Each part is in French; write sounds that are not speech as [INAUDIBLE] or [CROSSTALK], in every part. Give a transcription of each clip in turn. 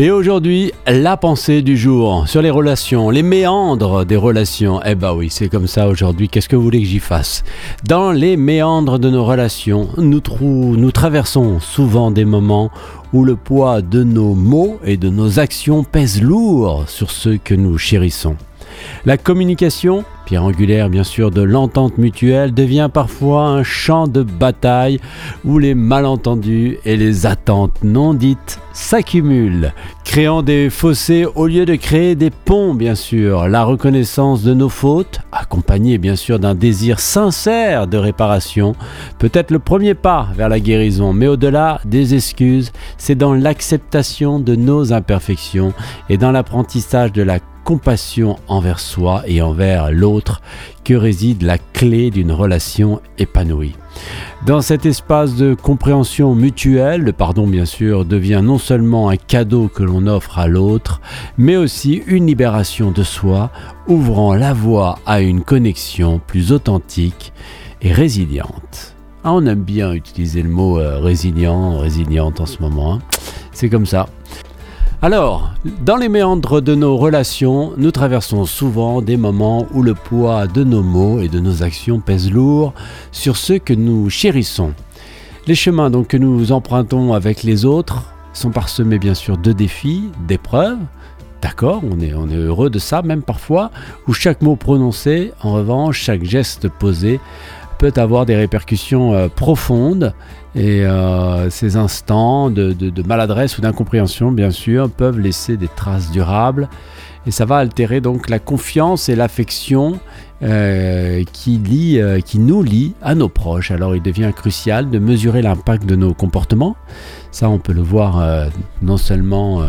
Et aujourd'hui, la pensée du jour sur les relations, les méandres des relations. Eh bah oui, c'est comme ça aujourd'hui. Qu'est-ce que vous voulez que j'y fasse? Dans les méandres de nos relations, nous, nous traversons souvent des moments où le poids de nos mots et de nos actions pèse lourd sur ceux que nous chérissons. La communication, pierre angulaire bien sûr de l'entente mutuelle, devient parfois un champ de bataille où les malentendus et les attentes non dites s'accumulent, créant des fossés au lieu de créer des ponts bien sûr. La reconnaissance de nos fautes, accompagnée bien sûr d'un désir sincère de réparation, peut être le premier pas vers la guérison, mais au-delà des excuses, c'est dans l'acceptation de nos imperfections et dans l'apprentissage de la compassion envers soi et envers l'autre que réside la clé d'une relation épanouie. Dans cet espace de compréhension mutuelle, le pardon bien sûr devient non seulement un cadeau que l'on offre à l'autre, mais aussi une libération de soi, ouvrant la voie à une connexion plus authentique et résiliente. Ah, on aime bien utiliser le mot euh, résilient, résiliente en ce moment. Hein. C'est comme ça. Alors, dans les méandres de nos relations, nous traversons souvent des moments où le poids de nos mots et de nos actions pèse lourd sur ceux que nous chérissons. Les chemins donc que nous empruntons avec les autres sont parsemés bien sûr de défis, d'épreuves. D'accord, on est, on est heureux de ça même parfois, où chaque mot prononcé, en revanche, chaque geste posé peut avoir des répercussions euh, profondes et euh, ces instants de, maladresse ou d'incompréhension, bien sûr, peuvent laisser des traces durables et ça va altérer donc la confiance et l'affection euh, qui, qui nous lie à nos proches. Alors il devient crucial de mesurer l'impact de nos comportements. Ça, on peut le voir non seulement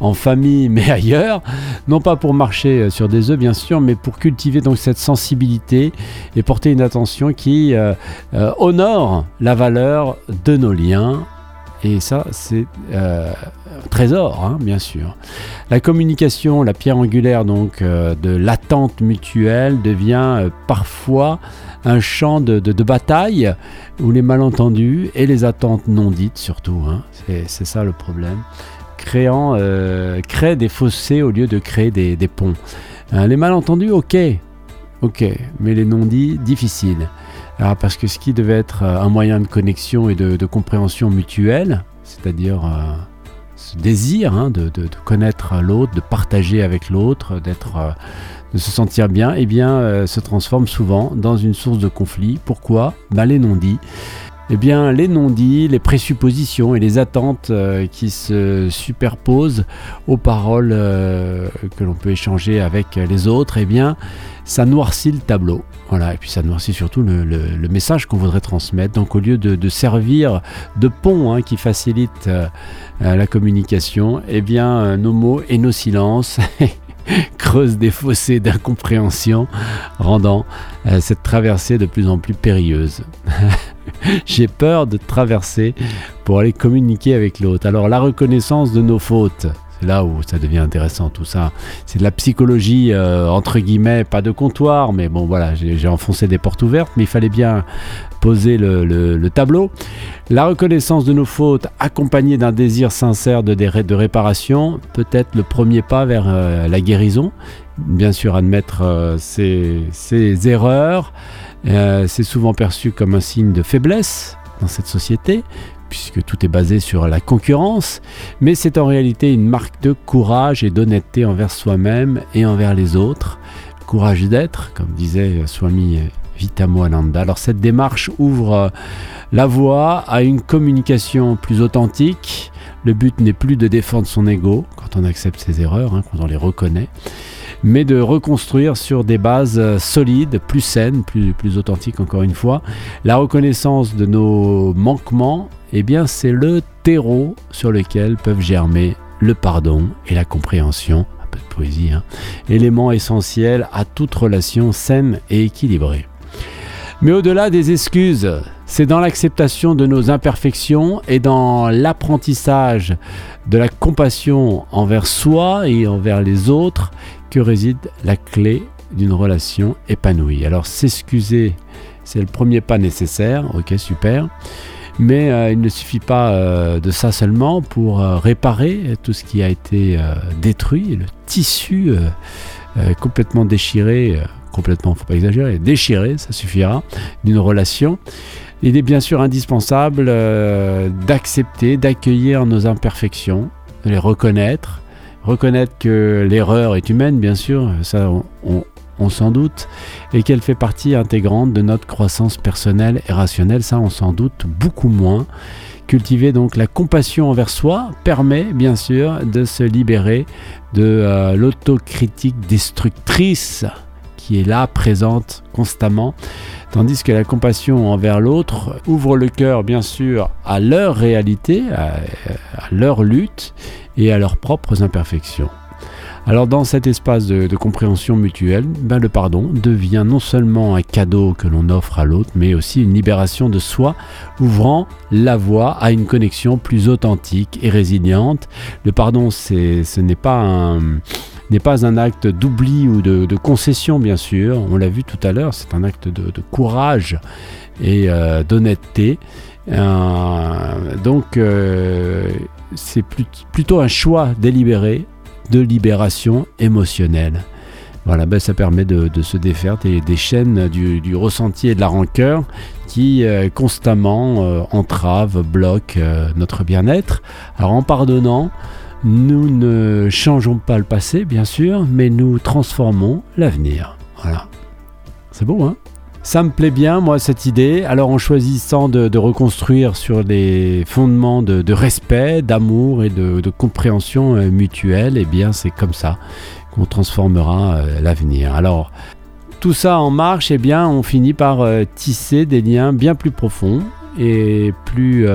en famille [LAUGHS] mais ailleurs, non pas pour marcher euh, sur des œufs bien sûr, mais pour cultiver donc cette sensibilité et porter une attention qui euh, euh, honore la valeur de nos liens. Et ça, c'est un trésor, hein, bien sûr. La communication, la pierre angulaire donc de l'attente mutuelle devient parfois un champ de, bataille où les malentendus et les attentes non dites surtout, hein, c'est ça le problème, créant, euh, des fossés au lieu de créer des, ponts. Euh, les malentendus, ok, ok, mais les non-dits, difficiles. Alors, parce que ce qui devait être euh, un moyen de connexion et de, compréhension mutuelle, c'est-à-dire ce désir hein, de, connaître l'autre, de partager avec l'autre, d'être, de se sentir bien, eh bien, se transforme souvent dans une source de conflit. Pourquoi? Ben, Les non-dits eh bien, les non-dits, les présuppositions et les attentes euh, qui se superposent aux paroles euh, que l'on peut échanger avec les autres, eh bien, ça noircit le tableau. Voilà, et puis ça noircit surtout le, message qu'on voudrait transmettre. Donc, au lieu de, servir de pont hein, qui facilite euh, la communication, eh bien, nos mots et nos silences [LAUGHS] creusent des fossés d'incompréhension, rendant cette traversée de plus en plus périlleuse. [LAUGHS] j'ai peur de traverser pour aller communiquer avec l'autre. Alors la reconnaissance de nos fautes, c'est là où ça devient intéressant tout ça. C'est de la psychologie euh, entre guillemets, pas de comptoir, mais bon voilà, j'ai enfoncé des portes ouvertes, mais il fallait bien poser le, tableau. La reconnaissance de nos fautes accompagnée d'un désir sincère de, réparation peut être le premier pas vers euh, la guérison. Bien sûr, admettre ses erreurs, euh, c'est souvent perçu comme un signe de faiblesse dans cette société, puisque tout est basé sur la concurrence, mais c'est en réalité une marque de courage et d'honnêteté envers soi-même et envers les autres. Courage d'être, comme disait Swami Vitamoananda. Alors cette démarche ouvre la voie à une communication plus authentique. Le but n'est plus de défendre son ego quand on accepte ses erreurs, hein, quand on les reconnaît, mais de reconstruire sur des bases euh, solides, plus saines, plus, plus authentiques encore une fois. La reconnaissance de nos manquements, eh bien c'est le terreau sur lequel peuvent germer le pardon et la compréhension, un peu de poésie, hein, élément essentiel à toute relation saine et équilibrée. Mais au-delà des excuses, c'est dans l'acceptation de nos imperfections et dans l'apprentissage de la compassion envers soi et envers les autres que réside la clé d'une relation épanouie. Alors s'excuser, c'est le premier pas nécessaire, ok super. Mais euh, il ne suffit pas euh, de ça seulement pour euh, réparer tout ce qui a été détruit, le tissu complètement déchiré, complètement, faut pas exagérer, déchiré, ça suffira, d'une relation. Il est bien sûr indispensable d'accepter, d'accueillir nos imperfections, de les reconnaître, reconnaître que l'erreur est humaine, bien sûr, ça on, s'en doute, et qu'elle fait partie intégrante de notre croissance personnelle et rationnelle, ça on s'en doute beaucoup moins. Cultiver donc la compassion envers soi permet bien sûr de se libérer de euh, l'autocritique destructrice qui est là, présente constamment, tandis que la compassion envers l'autre ouvre le cœur bien sûr à leur réalité, à leur lutte et à leurs propres imperfections. Alors dans cet espace de, compréhension mutuelle, ben, le pardon devient non seulement un cadeau que l'on offre à l'autre, mais aussi une libération de soi, ouvrant la voie à une connexion plus authentique et résiliente. Le pardon, ce n'est pas un n'est pas un acte d'oubli ou de, concession, bien sûr. On l'a vu tout à l'heure, c'est un acte de, courage et euh, d'honnêteté. Euh, donc, euh, c'est plutôt un choix délibéré de libération émotionnelle. Voilà, ben ça permet de, se défaire des, chaînes du, ressenti et de la rancœur qui constamment entravent, bloquent notre bien-être. Alors en pardonnant, nous ne changeons pas le passé, bien sûr, mais nous transformons l'avenir. Voilà. C'est beau, hein? Ça me plaît bien, moi, cette idée. Alors, en choisissant de, reconstruire sur les fondements de, respect, d'amour et de, compréhension euh, mutuelle, eh bien, c'est comme ça qu'on transformera euh, l'avenir. Alors, tout ça en marche, eh bien, on finit par euh, tisser des liens bien plus profonds et plus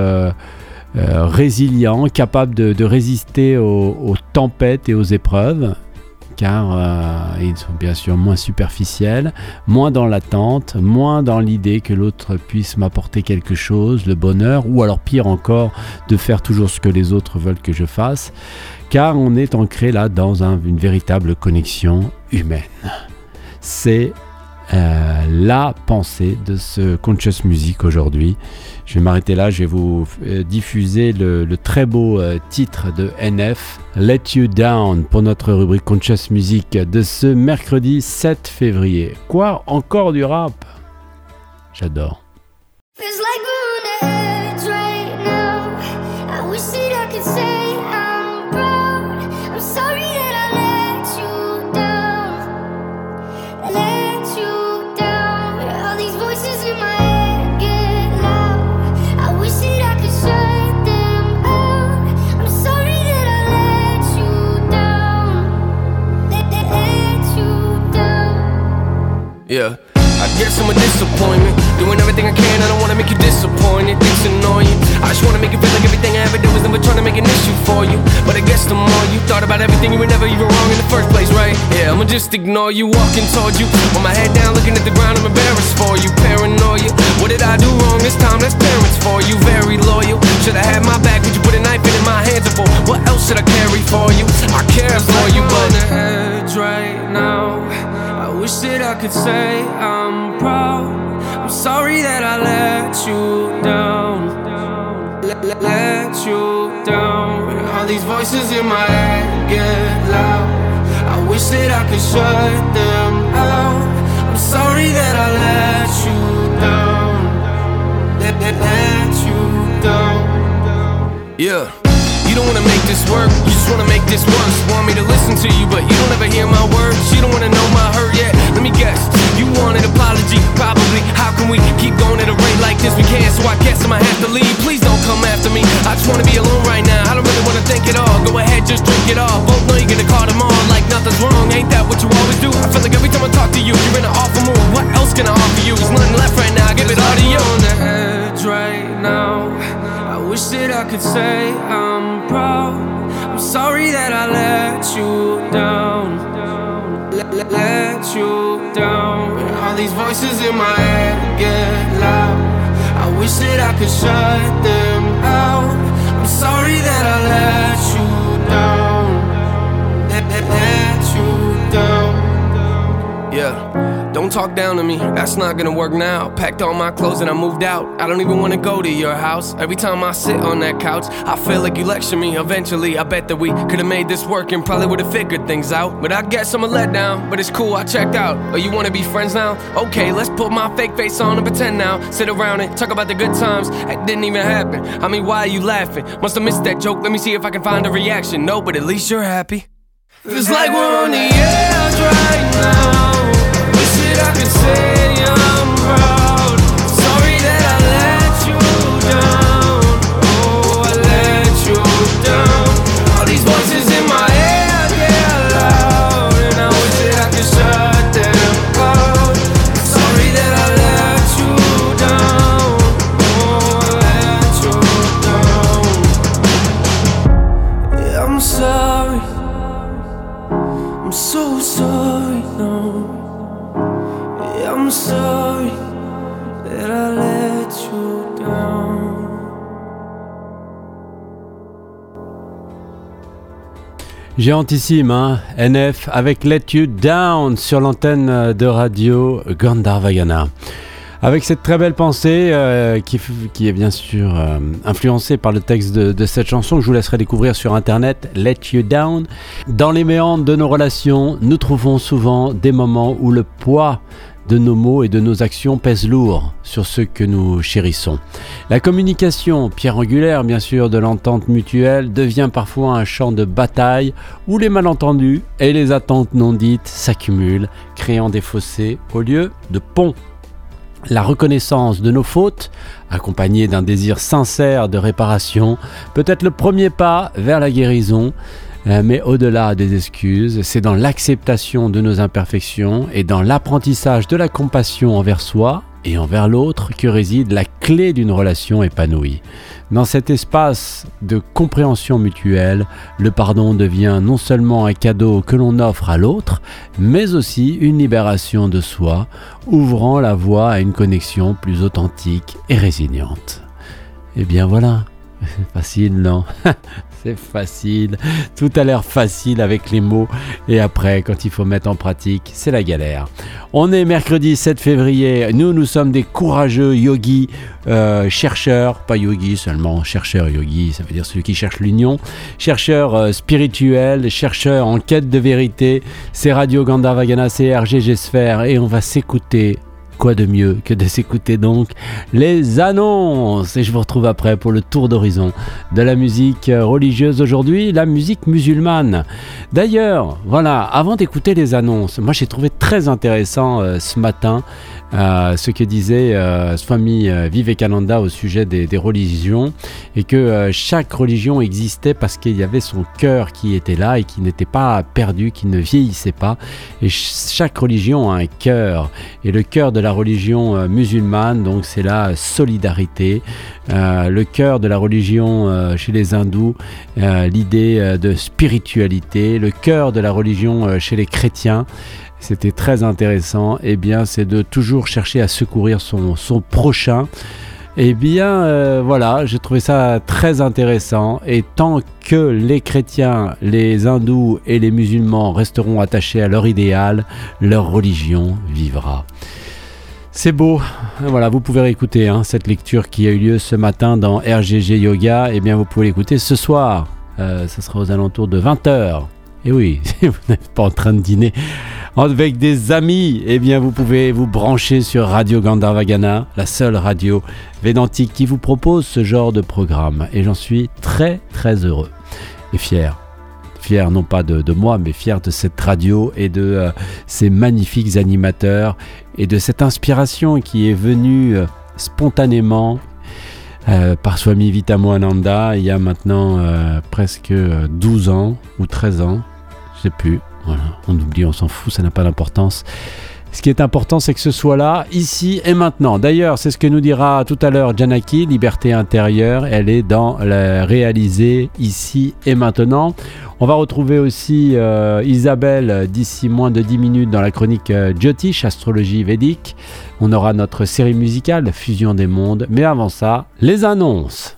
résilients, capables de, résister aux tempêtes et aux épreuves car euh, ils sont bien sûr moins superficiels, moins dans l'attente, moins dans l'idée que l'autre puisse m'apporter quelque chose, le bonheur, ou alors pire encore, de faire toujours ce que les autres veulent que je fasse, car on est ancré là dans une véritable connexion humaine. C'est euh, la pensée de ce Conscious Music aujourd'hui. Je vais m'arrêter là, je vais vous euh, diffuser le, très beau euh, titre de NF, Let You Down, pour notre rubrique Conscious Music de ce mercredi 7 février. Quoi Encore du rap? J'adore. Yeah. I guess I'm a disappointment. Doing everything I can, I don't wanna make you disappointed. It's annoying. I just wanna make it feel like everything I ever do is never trying to make an issue for you. But I guess the more you thought about everything, you were never even wrong in the first place, right? Yeah, I'ma just ignore you, walking towards you. With my head down, looking at the ground, I'm embarrassed for you. Paranoia. What did I do wrong this time? That's parents for you. Very loyal. Should I have my back, but you put a knife in my hands for. What else should I carry for you? I care for you, but. edge right now wish that I could say I'm proud. I'm sorry that I let you down. Let, you down. All these voices in my head get loud. I wish that I could shut them out. I'm sorry that I let you down. Let, let, let you down. Yeah. You don't wanna make this work, you just wanna make this worse. Want me to listen to you, but you don't ever hear my words. You don't wanna know my hurt yet. Let me guess, you want an apology, probably. How can we keep going at a rate like this? We can't, so I guess I'ma have to leave. Please don't come after me. I just wanna be alone right now. I don't really wanna think at all. Go ahead, just drink it all. Both know you're gonna call them on like nothing's wrong. Ain't that what you always do? I feel like every time I talk to you, you're in an awful mood. What else can I offer you? There's nothing left right now. I could say I'm proud. I'm sorry that I let you down. Let, let, you down. All these voices in my head get loud. I wish that I could shut them out. I'm sorry that I let you down. Let, let you down. Yeah. Talk down to me, that's not gonna work now. Packed all my clothes and I moved out. I don't even wanna go to your house. Every time I sit on that couch, I feel like you lecture me. Eventually, I bet that we could've made this work and probably would've figured things out. But I guess I'm a letdown, but it's cool, I checked out. Oh, you wanna be friends now? Okay, let's put my fake face on and pretend now. Sit around and talk about the good times. It didn't even happen. I mean, why are you laughing? Must have missed that joke. Let me see if I can find a reaction. No, but at least you're happy. Feels like we're on the edge right now. Down. Géantissime, hein NF avec Let You Down sur l'antenne de radio Gandharvagana. Avec cette très belle pensée euh, qui, est bien sûr euh, influencée par le texte de cette chanson que je vous laisserai découvrir sur internet, Let You Down. Dans les méandres de nos relations, nous trouvons souvent des moments où le poids de nos mots et de nos actions pèse lourd sur ceux que nous chérissons. La communication, pierre angulaire bien sûr de l'entente mutuelle, devient parfois un champ de bataille où les malentendus et les attentes non dites s'accumulent, créant des fossés au lieu de ponts. La reconnaissance de nos fautes, accompagnée d'un désir sincère de réparation, peut être le premier pas vers la guérison, mais au-delà des excuses, c'est dans l'acceptation de nos imperfections et dans l'apprentissage de la compassion envers soi et envers l'autre que réside la clé d'une relation épanouie. Dans cet espace de compréhension mutuelle, le pardon devient non seulement un cadeau que l'on offre à l'autre, mais aussi une libération de soi, ouvrant la voie à une connexion plus authentique et résiliente. Et bien voilà, c'est [LAUGHS] facile, non? [LAUGHS] C'est facile, tout a l'air facile avec les mots, et après, quand il faut mettre en pratique, c'est la galère. On est mercredi 7 février, nous, nous sommes des courageux yogis, euh, chercheurs, pas yogis seulement, chercheurs yogis, ça veut dire celui qui cherche l'union, chercheurs euh, spirituels, chercheurs en quête de vérité, c'est Radio Gandharvagana, c'est RGG Sphère, et on va s'écouter quoi de mieux que de s'écouter donc les annonces Et je vous retrouve après pour le tour d'horizon de la musique religieuse aujourd'hui, la musique musulmane. D'ailleurs, voilà, avant d'écouter les annonces, moi j'ai trouvé très intéressant euh, ce matin euh, ce que disait euh, Swami euh, Vivekananda au sujet des, religions et que euh, chaque religion existait parce qu'il y avait son cœur qui était là et qui n'était pas perdu, qui ne vieillissait pas. Et ch- chaque religion a un cœur. Et le cœur de la religion musulmane, donc c'est la solidarité. Le cœur de la religion chez les hindous, l'idée de spiritualité. Le cœur de la religion chez les chrétiens, c'était très intéressant. Eh bien, c'est de toujours chercher à secourir son, prochain. Eh bien, euh, voilà, j'ai trouvé ça très intéressant. Et tant que les chrétiens, les hindous et les musulmans resteront attachés à leur idéal, leur religion vivra. C'est beau. Voilà, vous pouvez réécouter hein, cette lecture qui a eu lieu ce matin dans RGG Yoga. Eh bien, vous pouvez l'écouter ce soir. Euh, ce sera aux alentours de 20h. Et oui, si [LAUGHS] vous n'êtes pas en train de dîner avec des amis, eh bien, vous pouvez vous brancher sur Radio Gandharvagana, la seule radio védantique qui vous propose ce genre de programme. Et j'en suis très, très heureux et fier fier non pas de, moi, mais fier de cette radio et de euh, ces magnifiques animateurs et de cette inspiration qui est venue euh, spontanément euh, par Swami Vitamoananda il y a maintenant presque euh, 12 ans ou 13 ans, je sais plus. On oublie, on s'en fout, ça n'a pas d'importance. Ce qui est important, c'est que ce soit là, ici et maintenant. D'ailleurs, c'est ce que nous dira tout à l'heure Janaki, Liberté intérieure. Elle est dans la réaliser ici et maintenant. On va retrouver aussi euh, Isabelle d'ici moins de 10 minutes dans la chronique euh, Jyotish, astrologie védique. On aura notre série musicale, Fusion des mondes. Mais avant ça, les annonces.